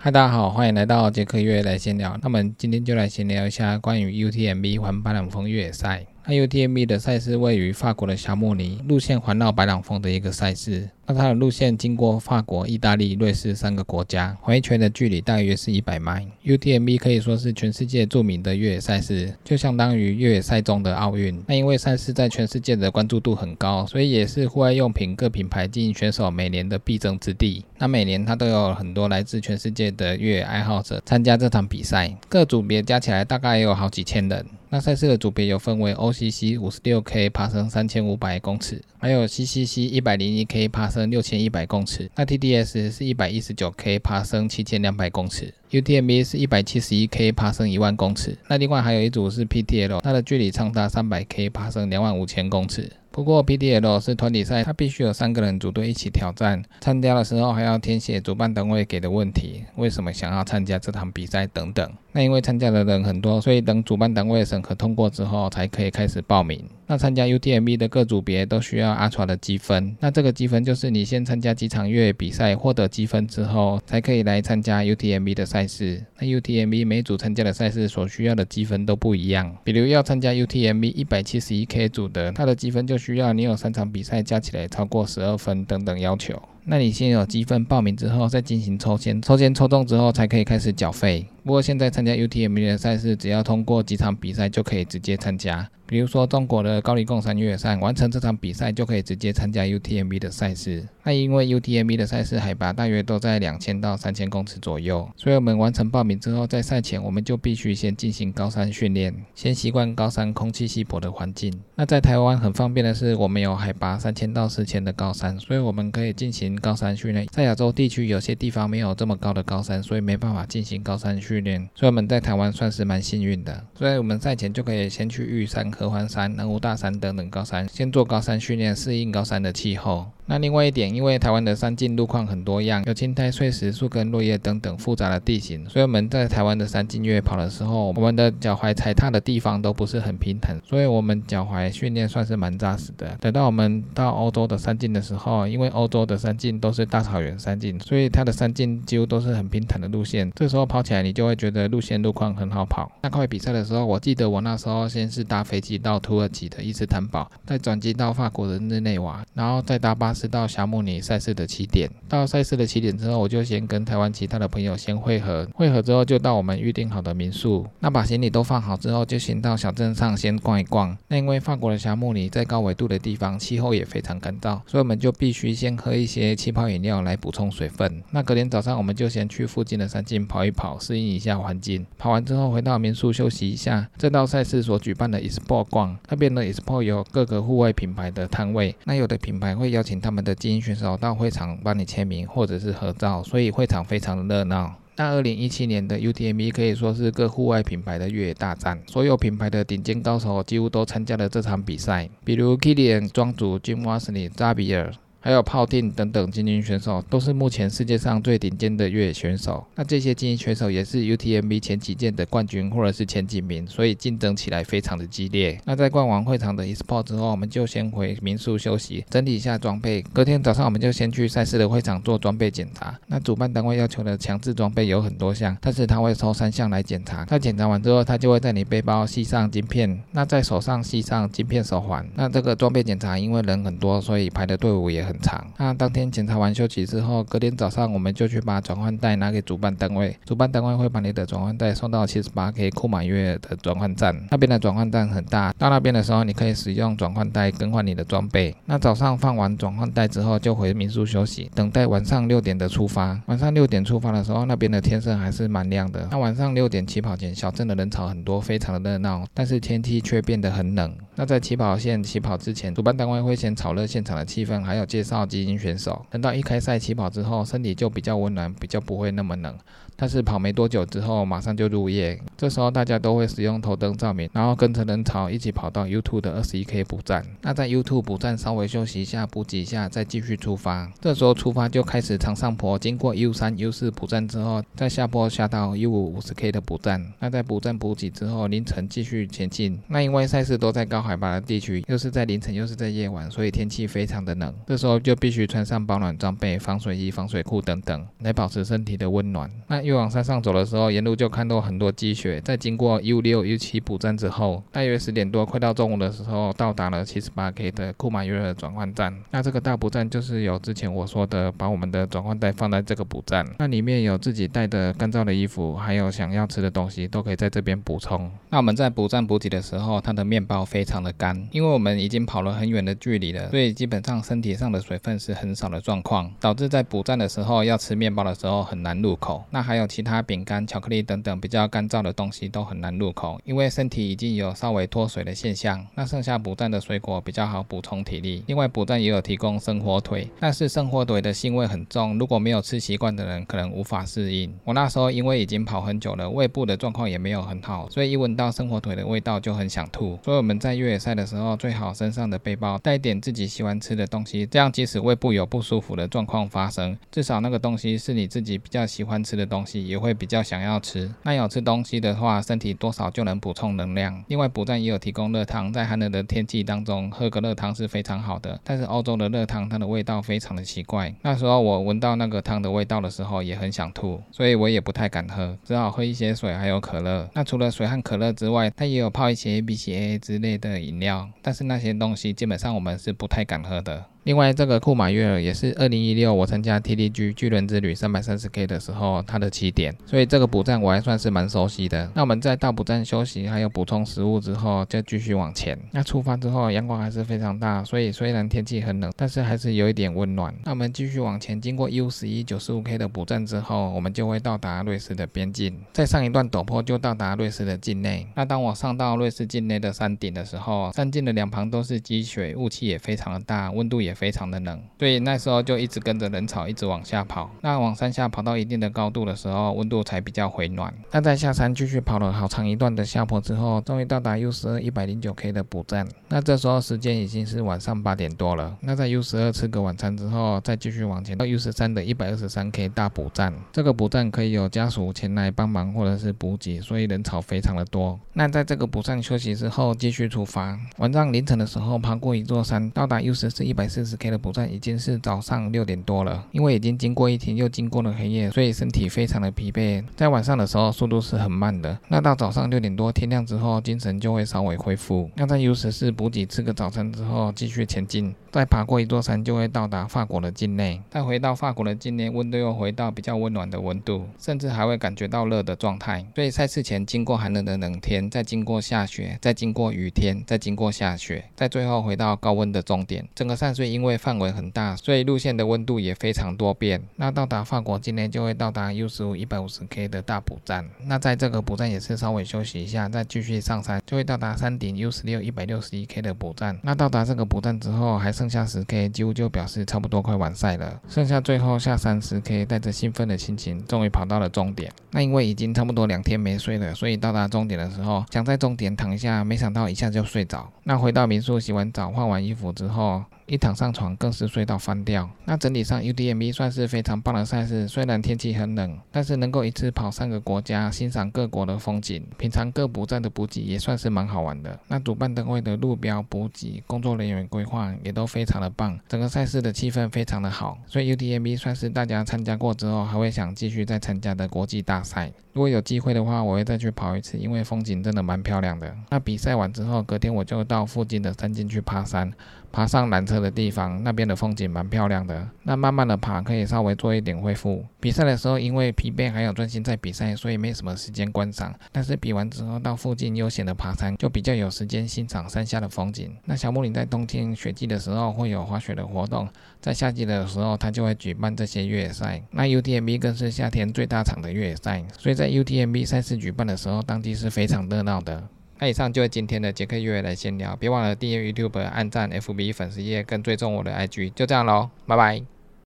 嗨，大家好，欢迎来到杰克越野来闲聊。那么今天就来闲聊一下关于 UTMB 环巴朗峰越野赛。那 UTMB 的赛事位于法国的霞慕尼，路线环绕白朗峰的一个赛事。那它的路线经过法国、意大利、瑞士三个国家，环一圈的距离大约是一百迈。UTMB 可以说是全世界著名的越野赛事，就相当于越野赛中的奥运。那因为赛事在全世界的关注度很高，所以也是户外用品各品牌经营选手每年的必争之地。那每年它都有很多来自全世界的越野爱好者参加这场比赛，各组别加起来大概也有好几千人。那赛事的组别有分为 OCC 五十六 K 爬升三千五百公尺，还有 CCC 一百零一 K 爬升六千一百公尺。那 TDS 是一百一十九 K 爬升七千两百公尺，UTMB 是一百七十一 K 爬升一万公尺。那另外还有一组是 PTL，它的距离长达三百 K 爬升两万五千公尺。不过 PDL 是团体赛，它必须有三个人组队一起挑战。参加的时候还要填写主办单位给的问题，为什么想要参加这场比赛等等。那因为参加的人很多，所以等主办单位审核通过之后，才可以开始报名。那参加 UTMB 的各组别都需要阿传的积分，那这个积分就是你先参加几场越野比赛，获得积分之后，才可以来参加 UTMB 的赛事。那 UTMB 每组参加的赛事所需要的积分都不一样，比如要参加 UTMB 一百七十一 K 组的，它的积分就需需要你有三场比赛加起来超过十二分等等要求。那你先有积分报名之后，再进行抽签，抽签抽中之后才可以开始缴费。不过现在参加 UTMB 的赛事，只要通过几场比赛就可以直接参加。比如说中国的高黎贡山越野赛，完成这场比赛就可以直接参加 UTMB 的赛事。那因为 UTMB 的赛事海拔大约都在两千到三千公尺左右，所以我们完成报名之后，在赛前我们就必须先进行高山训练，先习惯高山空气稀薄的环境。那在台湾很方便的是，我们有海拔三千到四千的高山，所以我们可以进行高山训练。在亚洲地区有些地方没有这么高的高山，所以没办法进行高山训练。所以我们在台湾算是蛮幸运的，所以我们赛前就可以先去玉山、合欢山、南湖大山等等高山，先做高山训练，适应高山的气候。那另外一点，因为台湾的山径路况很多样，有青苔、碎石、树根、落叶等等复杂的地形，所以我们在台湾的山径越野跑的时候，我们的脚踝踩踏的地方都不是很平坦，所以我们脚踝训练算是蛮扎实的。等到我们到欧洲的山径的时候，因为欧洲的山径都是大草原山径，所以它的山径几乎都是很平坦的路线，这时候跑起来你就会觉得路线路况很好跑。那快比赛的时候，我记得我那时候先是搭飞机到土耳其的伊斯坦堡，再转机到法国的日内瓦，然后再搭巴士。到霞慕尼赛事的起点，到赛事的起点之后，我就先跟台湾其他的朋友先汇合，汇合之后就到我们预定好的民宿。那把行李都放好之后，就先到小镇上先逛一逛。那因为法国的霞慕尼在高纬度的地方，气候也非常干燥，所以我们就必须先喝一些气泡饮料来补充水分。那隔天早上我们就先去附近的山径跑一跑，适应一下环境。跑完之后回到民宿休息一下，再到赛事所举办的 Expo 逛。那边的 Expo 有各个户外品牌的摊位，那有的品牌会邀请他。们的精英选手到会场帮你签名或者是合照，所以会场非常的热闹。那二零一七年的 UTMB 可以说是各户外品牌的越野大战，所有品牌的顶尖高手几乎都参加了这场比赛，比如 Kilian 庄主 Jim Wasley、扎比尔。还有炮定等等精英选手，都是目前世界上最顶尖的越野选手。那这些精英选手也是 UTMB 前几届的冠军或者是前几名，所以竞争起来非常的激烈。那在逛完会场的 eSport 之后，我们就先回民宿休息，整理一下装备。隔天早上，我们就先去赛事的会场做装备检查。那主办单位要求的强制装备有很多项，但是他会抽三项来检查。他检查完之后，他就会在你背包系上晶片，那在手上系上晶片手环。那这个装备检查因为人很多，所以排的队伍也。很长。那当天检查完休息之后，隔天早上我们就去把转换带拿给主办单位，主办单位会把你的转换带送到七十八 K 库马约的转换站，那边的转换站很大，到那边的时候你可以使用转换带更换你的装备。那早上放完转换带之后，就回民宿休息，等待晚上六点的出发。晚上六点出发的时候，那边的天色还是蛮亮的。那晚上六点起跑前，小镇的人潮很多，非常的热闹，但是天气却变得很冷。那在起跑线起跑之前，主办单位会先炒热现场的气氛，还有介绍精英选手。等到一开赛起跑之后，身体就比较温暖，比较不会那么冷。但是跑没多久之后，马上就入夜。这时候大家都会使用头灯照明，然后跟着人潮一起跑到 U2 的二十一 K 补站。那在 U2 补站稍微休息一下，补给一下，再继续出发。这时候出发就开始长上坡，经过 U3、U4 补站之后，再下坡下到 U5 五十 K 的补站。那在补站补给之后，凌晨继续前进。那因为赛事都在高海。拔的地区，又是在凌晨，又是在夜晚，所以天气非常的冷。这时候就必须穿上保暖装备、防水衣、防水裤等等，来保持身体的温暖。那越往山上走的时候，沿路就看到很多积雪。在经过 U 六、U 七补站之后，大约十点多，快到中午的时候，到达了七十八 K 的库马约尔转换站。那这个大补站就是有之前我说的，把我们的转换带放在这个补站，那里面有自己带的干燥的衣服，还有想要吃的东西，都可以在这边补充。那我们在补站补给的时候，它的面包非常的干，因为我们已经跑了很远的距离了，所以基本上身体上的水分是很少的状况，导致在补站的时候要吃面包的时候很难入口。那还有其他饼干、巧克力等等比较干燥的东西都很难入口，因为身体已经有稍微脱水的现象。那剩下补站的水果比较好补充体力。另外补站也有提供生火腿，但是生火腿的腥味很重，如果没有吃习惯的人可能无法适应。我那时候因为已经跑很久了，胃部的状况也没有很好，所以一闻到生火腿的味道就很想吐。所以我们在越野赛的时候，最好身上的背包带点自己喜欢吃的东西，这样即使胃部有不舒服的状况发生，至少那个东西是你自己比较喜欢吃的东西，也会比较想要吃。那有吃东西的话，身体多少就能补充能量。另外补站也有提供热汤，在寒冷的天气当中喝个热汤是非常好的。但是欧洲的热汤它的味道非常的奇怪，那时候我闻到那个汤的味道的时候也很想吐，所以我也不太敢喝，只好喝一些水还有可乐。那除了水和可乐之外，它也有泡一些 BCA 之类的饮料，但是那些东西基本上我们是不太敢喝的。另外，这个库马约尔也是二零一六我参加 TDG 巨人之旅三百三十 K 的时候它的起点，所以这个补站我还算是蛮熟悉的。那我们在到补站休息，还有补充食物之后，就继续往前。那出发之后，阳光还是非常大，所以虽然天气很冷，但是还是有一点温暖。那我们继续往前，经过 U 十一九十五 K 的补站之后，我们就会到达瑞士的边境。再上一段陡坡就到达瑞士的境内。那当我上到瑞士境内的山顶的时候，山径的两旁都是积雪，雾气也非常的大，温度也非常的冷。所以那时候就一直跟着人潮一直往下跑。那往山下跑到一定的高度的时候，温度才比较回暖。那在下山继续跑了好长一段的下坡之后，终于到达 U 十二一百零九 K 的补站。那这时候时间已经是晚上八点多了。那在 U 十二吃个晚餐之后，再继续往前到 U 十三的一百二十三 K 大补站。这个补站可以有家属前来帮忙或者是补给，所以人潮非常的多。那在这个补站休息之后，继续出发。晚上凌晨的时候，爬过一座山，到达 U 十四一百四十 K 的补站已经。是早上六点多了，因为已经经过一天，又经过了黑夜，所以身体非常的疲惫。在晚上的时候，速度是很慢的。那到早上六点多，天亮之后，精神就会稍微恢复。那在 U 十四补给吃个早餐之后，继续前进。再爬过一座山，就会到达法国的境内。再回到法国的境内，温度又回到比较温暖的温度，甚至还会感觉到热的状态。所以赛事前经过寒冷的冷天，再经过下雪，再经过雨天，再经过下雪，再最后回到高温的终点。整个赛事因为范围很大，所以路线的温度也非常多变。那到达法国境内，就会到达 U 十五一百五十 K 的大补站。那在这个补站也是稍微休息一下，再继续上山，就会到达山顶 U 十六一百六十一 K 的补站。那到达这个补站之后，还剩下十 K，几乎就表示差不多快完赛了。剩下最后下山十 K，带着兴奋的心情，终于跑到了终点。那因为已经差不多两天没睡了，所以到达终点的时候，想在终点躺下，没想到一下就睡着。那回到民宿洗完澡、换完衣服之后。一躺上床更是睡到翻掉。那整体上 UTMB 算是非常棒的赛事，虽然天气很冷，但是能够一次跑三个国家，欣赏各国的风景，品尝各补站的补给，也算是蛮好玩的。那主办单位的路标、补给、工作人员规划也都非常的棒，整个赛事的气氛非常的好，所以 UTMB 算是大家参加过之后还会想继续再参加的国际大赛。如果有机会的话，我会再去跑一次，因为风景真的蛮漂亮的。那比赛完之后，隔天我就到附近的山间去爬山，爬上缆车的地方，那边的风景蛮漂亮的。那慢慢的爬，可以稍微做一点恢复。比赛的时候，因为疲惫还有专心在比赛，所以没什么时间观赏。但是比完之后，到附近悠闲的爬山，就比较有时间欣赏山下的风景。那小木林在冬天雪季的时候会有滑雪的活动，在夏季的时候，他就会举办这些越野赛。那 UTMB 更是夏天最大场的越野赛，所以在 UTMB 赛事举办的时候，当地是非常热闹的。那以上就是今天的杰克约来闲聊，别忘了订阅 YouTube、按赞 FB 粉丝页，跟追踪我的 IG。就这样喽，拜拜。